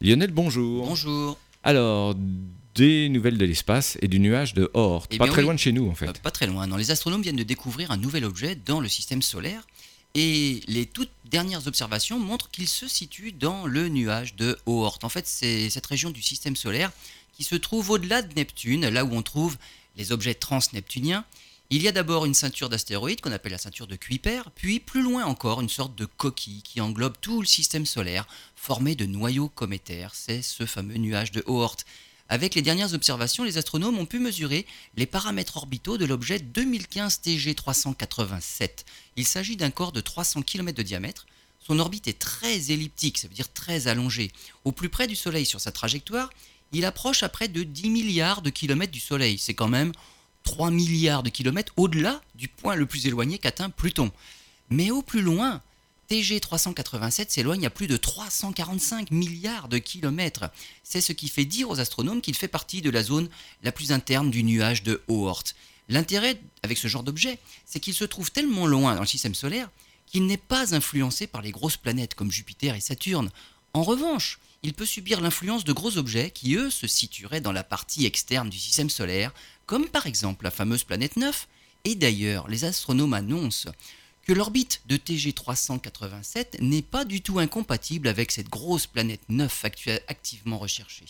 Lionel, bonjour. Bonjour. Alors, des nouvelles de l'espace et du nuage de Oort. Eh pas très oui. loin de chez nous, en fait. Euh, pas très loin. Non, les astronomes viennent de découvrir un nouvel objet dans le système solaire. Et les toutes dernières observations montrent qu'il se situe dans le nuage de Oort. En fait, c'est cette région du système solaire qui se trouve au-delà de Neptune, là où on trouve les objets transneptuniens. Il y a d'abord une ceinture d'astéroïdes qu'on appelle la ceinture de Kuiper, puis plus loin encore une sorte de coquille qui englobe tout le système solaire, formé de noyaux cométaires. C'est ce fameux nuage de Oort. Avec les dernières observations, les astronomes ont pu mesurer les paramètres orbitaux de l'objet 2015 TG387. Il s'agit d'un corps de 300 km de diamètre. Son orbite est très elliptique, ça veut dire très allongée. Au plus près du Soleil sur sa trajectoire, il approche à près de 10 milliards de kilomètres du Soleil. C'est quand même 3 milliards de kilomètres au-delà du point le plus éloigné qu'atteint Pluton. Mais au plus loin, TG 387 s'éloigne à plus de 345 milliards de kilomètres. C'est ce qui fait dire aux astronomes qu'il fait partie de la zone la plus interne du nuage de Oort. L'intérêt avec ce genre d'objet, c'est qu'il se trouve tellement loin dans le système solaire qu'il n'est pas influencé par les grosses planètes comme Jupiter et Saturne. En revanche, il peut subir l'influence de gros objets qui, eux, se situeraient dans la partie externe du système solaire, comme par exemple la fameuse planète 9. Et d'ailleurs, les astronomes annoncent que l'orbite de TG 387 n'est pas du tout incompatible avec cette grosse planète 9 actu- activement recherchée.